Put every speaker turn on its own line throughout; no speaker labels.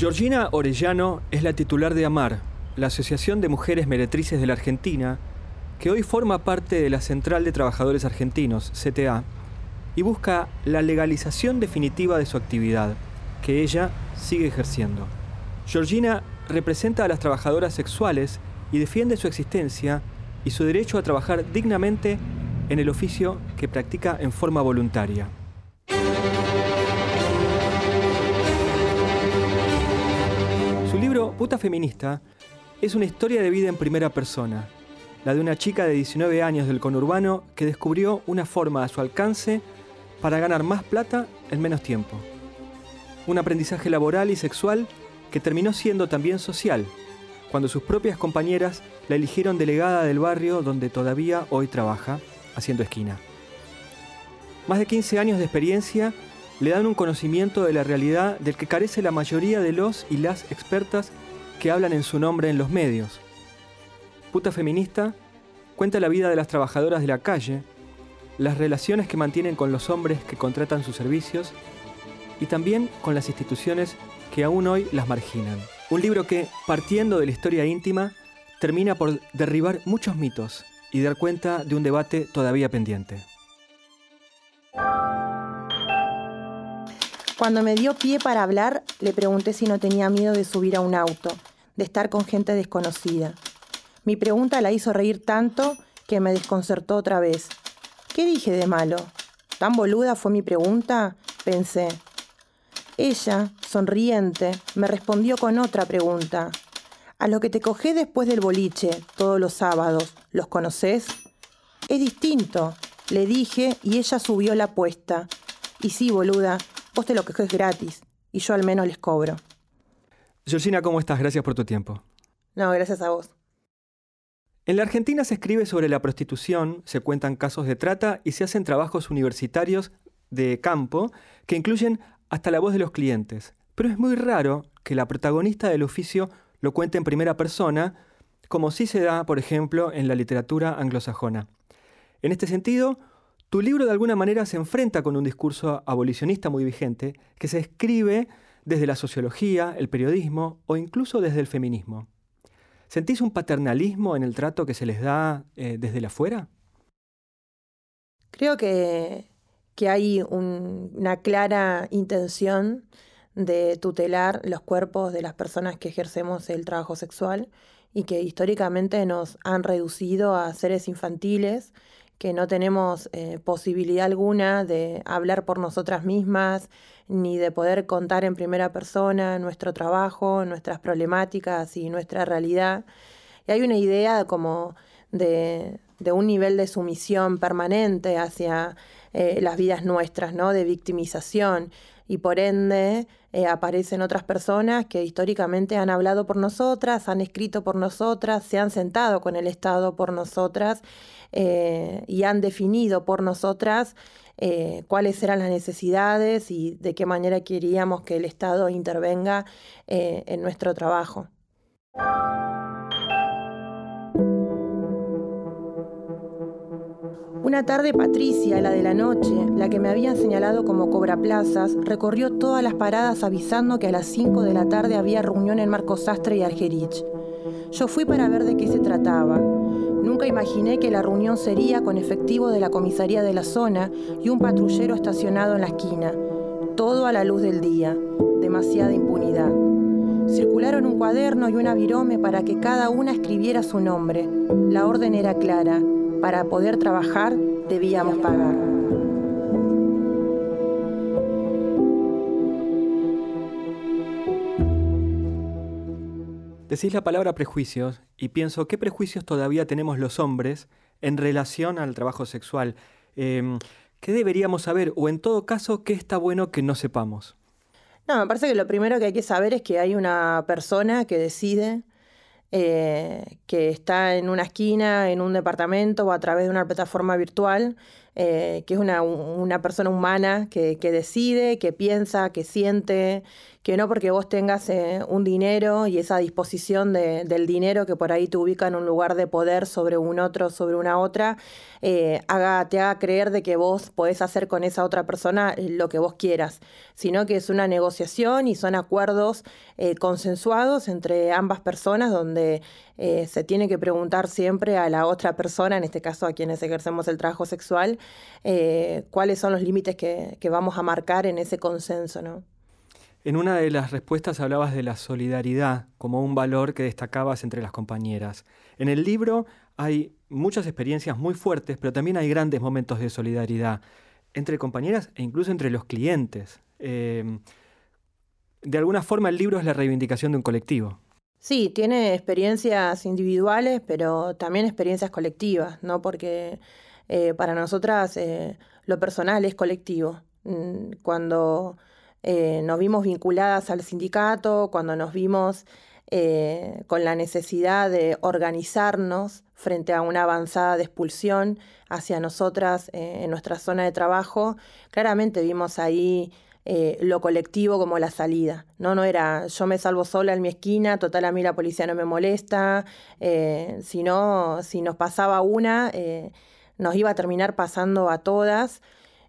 Georgina Orellano es la titular de AMAR, la Asociación de Mujeres Meretrices de la Argentina, que hoy forma parte de la Central de Trabajadores Argentinos, CTA, y busca la legalización definitiva de su actividad, que ella sigue ejerciendo. Georgina representa a las trabajadoras sexuales y defiende su existencia y su derecho a trabajar dignamente en el oficio que practica en forma voluntaria. Libro Puta Feminista es una historia de vida en primera persona, la de una chica de 19 años del conurbano que descubrió una forma a su alcance para ganar más plata en menos tiempo. Un aprendizaje laboral y sexual que terminó siendo también social, cuando sus propias compañeras la eligieron delegada del barrio donde todavía hoy trabaja, haciendo esquina. Más de 15 años de experiencia le dan un conocimiento de la realidad del que carece la mayoría de los y las expertas que hablan en su nombre en los medios. Puta Feminista cuenta la vida de las trabajadoras de la calle, las relaciones que mantienen con los hombres que contratan sus servicios y también con las instituciones que aún hoy las marginan. Un libro que, partiendo de la historia íntima, termina por derribar muchos mitos y dar cuenta de un debate todavía pendiente.
Cuando me dio pie para hablar, le pregunté si no tenía miedo de subir a un auto, de estar con gente desconocida. Mi pregunta la hizo reír tanto que me desconcertó otra vez. ¿Qué dije de malo? ¿Tan boluda fue mi pregunta? Pensé. Ella, sonriente, me respondió con otra pregunta. A lo que te cogé después del boliche, todos los sábados, ¿los conoces? Es distinto, le dije y ella subió la apuesta. Y sí, boluda, vos te lo coges gratis, y yo al menos les cobro.
Georgina, ¿cómo estás? Gracias por tu tiempo.
No, gracias a vos.
En la Argentina se escribe sobre la prostitución, se cuentan casos de trata y se hacen trabajos universitarios de campo que incluyen hasta la voz de los clientes. Pero es muy raro que la protagonista del oficio lo cuente en primera persona, como sí se da, por ejemplo, en la literatura anglosajona. En este sentido, tu libro de alguna manera se enfrenta con un discurso abolicionista muy vigente que se escribe desde la sociología, el periodismo o incluso desde el feminismo. ¿Sentís un paternalismo en el trato que se les da eh, desde la afuera?
Creo que, hay una clara intención de tutelar los cuerpos de las personas que ejercemos el trabajo sexual y que históricamente nos han reducido a seres infantiles que no tenemos eh, posibilidad alguna de hablar por nosotras mismas, ni de poder contar en primera persona nuestro trabajo, nuestras problemáticas y nuestra realidad. Y hay una idea como de, un nivel de sumisión permanente hacia eh, las vidas nuestras, ¿no? De victimización. Y por ende eh, aparecen otras personas que históricamente han hablado por nosotras, han escrito por nosotras, se han sentado con el Estado por nosotras eh, y han definido por nosotras eh, cuáles eran las necesidades y de qué manera queríamos que el Estado intervenga en nuestro trabajo. Una tarde Patricia, la de la noche, la que me habían señalado como cobra plazas, recorrió todas las paradas avisando que a las 5 de la tarde había reunión en Marcos Sastre y Argerich. Yo fui para ver de qué se trataba. Nunca imaginé que la reunión sería con efectivo de la comisaría de la zona y un patrullero estacionado en la esquina. Todo a la luz del día. Demasiada impunidad. Circularon un cuaderno y una virome para que cada una escribiera su nombre. La orden era clara. Para poder trabajar debíamos pagar.
Decís la palabra prejuicios y pienso qué prejuicios todavía tenemos los hombres en relación al trabajo sexual. Em, ¿Qué deberíamos saber o en todo caso qué está bueno que no sepamos?
No, me parece que lo primero que hay que saber es que hay una persona que decide eh, que está en una esquina, en un departamento o a través de una plataforma virtual eh, que es una, una persona humana que, que, decide, que piensa, que siente, que no porque vos tengas eh, un dinero y esa disposición de, del dinero que por ahí te ubica en un lugar de poder sobre un otro, sobre una otra, eh, haga, te haga creer de que vos podés hacer con esa otra persona lo que vos quieras, sino que es una negociación y son acuerdos consensuados entre ambas personas donde se tiene que preguntar siempre a la otra persona, en este caso a quienes ejercemos el trabajo sexual, eh, cuáles son los límites que, vamos a marcar en ese consenso. ¿no?
En una de las respuestas hablabas de la solidaridad como un valor que destacabas entre las compañeras. En el libro hay muchas experiencias muy fuertes, pero también hay grandes momentos de solidaridad entre compañeras e incluso entre los clientes. Eh, de alguna forma el libro es la reivindicación de un colectivo.
Sí, tiene experiencias individuales, pero también experiencias colectivas, ¿no? Porque eh, para nosotras eh, lo personal es colectivo. Mm, cuando eh, nos vimos vinculadas al sindicato, cuando nos vimos con la necesidad de organizarnos frente a una avanzada de expulsión hacia nosotras en nuestra zona de trabajo, claramente vimos ahí lo colectivo como la salida. No, no era yo me salvo sola en mi esquina, total a mí la policía no me molesta, sino si nos pasaba una, nos iba a terminar pasando a todas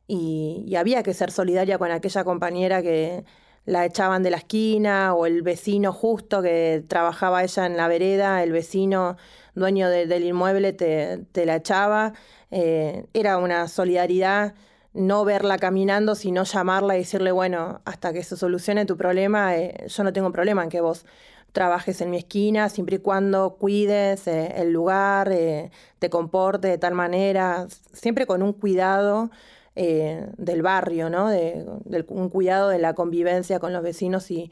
y, había que ser solidaria con aquella compañera que la echaban de la esquina o el vecino justo que trabajaba ella en la vereda, el vecino dueño del inmueble te, la echaba. Eh, era una solidaridad no verla caminando, sino llamarla y decirle, bueno, hasta que se solucione tu problema, eh, yo no tengo problema en que vos trabajes en mi esquina, siempre y cuando cuides eh, el lugar, eh, te comporte de tal manera, siempre con un cuidado eh, del barrio, ¿no? De, un cuidado de la convivencia con los vecinos y,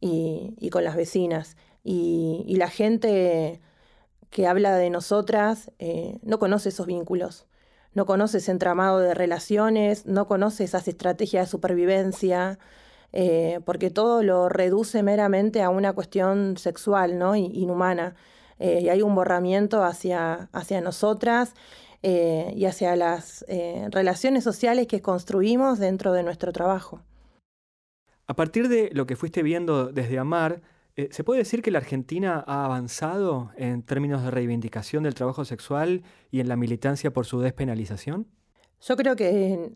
y, con las vecinas. Y, y, la gente que habla de nosotras no conoce esos vínculos, no conoce ese entramado de relaciones, no conoce esas estrategias de supervivencia. Eh, porque todo lo reduce meramente a una cuestión sexual, ¿no? inhumana. Eh, y hay un borramiento hacia, hacia nosotras eh, y hacia las relaciones sociales que construimos dentro de nuestro trabajo.
A partir de lo que fuiste viendo desde Amar, ¿se puede decir que la Argentina ha avanzado en términos de reivindicación del trabajo sexual y en la militancia por su despenalización?
Yo creo que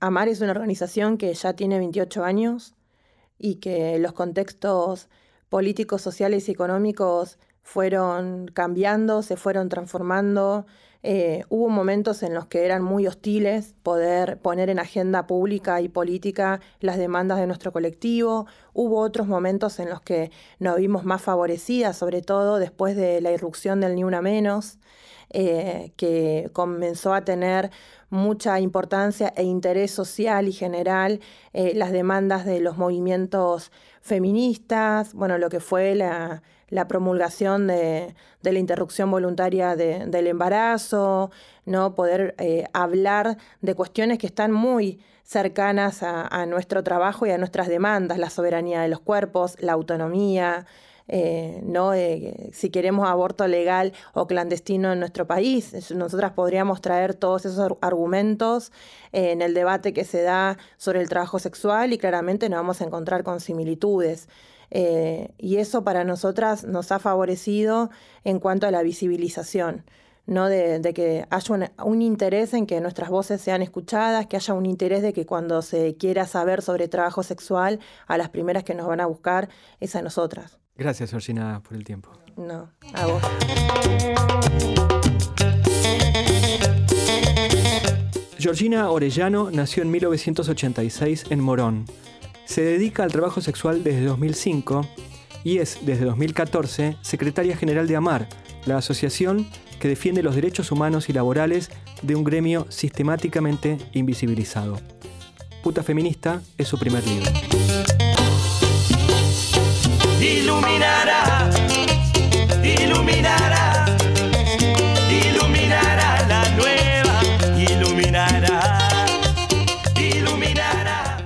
Amar es una organización que ya tiene 28 años y que los contextos políticos, sociales y económicos fueron cambiando, se fueron transformando. Eh, hubo momentos en los que eran muy hostiles poder poner en agenda pública y política las demandas de nuestro colectivo. Hubo otros momentos en los que nos vimos más favorecidas, sobre todo después de la irrupción del Ni Una Menos, eh, que comenzó a tener mucha importancia e interés social y general eh, las demandas de los movimientos feministas, bueno, lo que fue la, promulgación de, la interrupción voluntaria del embarazo, ¿no? poder eh, hablar de cuestiones que están muy cercanas a nuestro trabajo y a nuestras demandas, la soberanía de los cuerpos, la autonomía, eh, ¿no? Eh, si queremos aborto legal o clandestino en nuestro país. Nosotras podríamos traer todos esos argumentos eh, en el debate que se da sobre el trabajo sexual y claramente nos vamos a encontrar con similitudes. y eso para nosotras nos ha favorecido en cuanto a la visibilización. ¿no? De, que haya un, interés en que nuestras voces sean escuchadas, que haya un interés de que cuando se quiera saber sobre trabajo sexual, a las primeras que nos van a buscar es a nosotras.
Gracias, Georgina, por el tiempo.
No, a vos.
Georgina Orellano nació en 1986 en Morón. Se dedica al trabajo sexual desde 2005 y es, desde 2014, secretaria general de AMAR, la asociación que defiende los derechos humanos y laborales de un gremio sistemáticamente invisibilizado. Puta Feminista es su primer libro
iluminará iluminará, iluminará la nueva, iluminará, iluminará.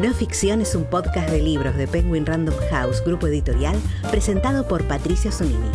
No Ficción es un podcast de libros de Penguin Random House, grupo editorial, presentado por Patricia Sonini.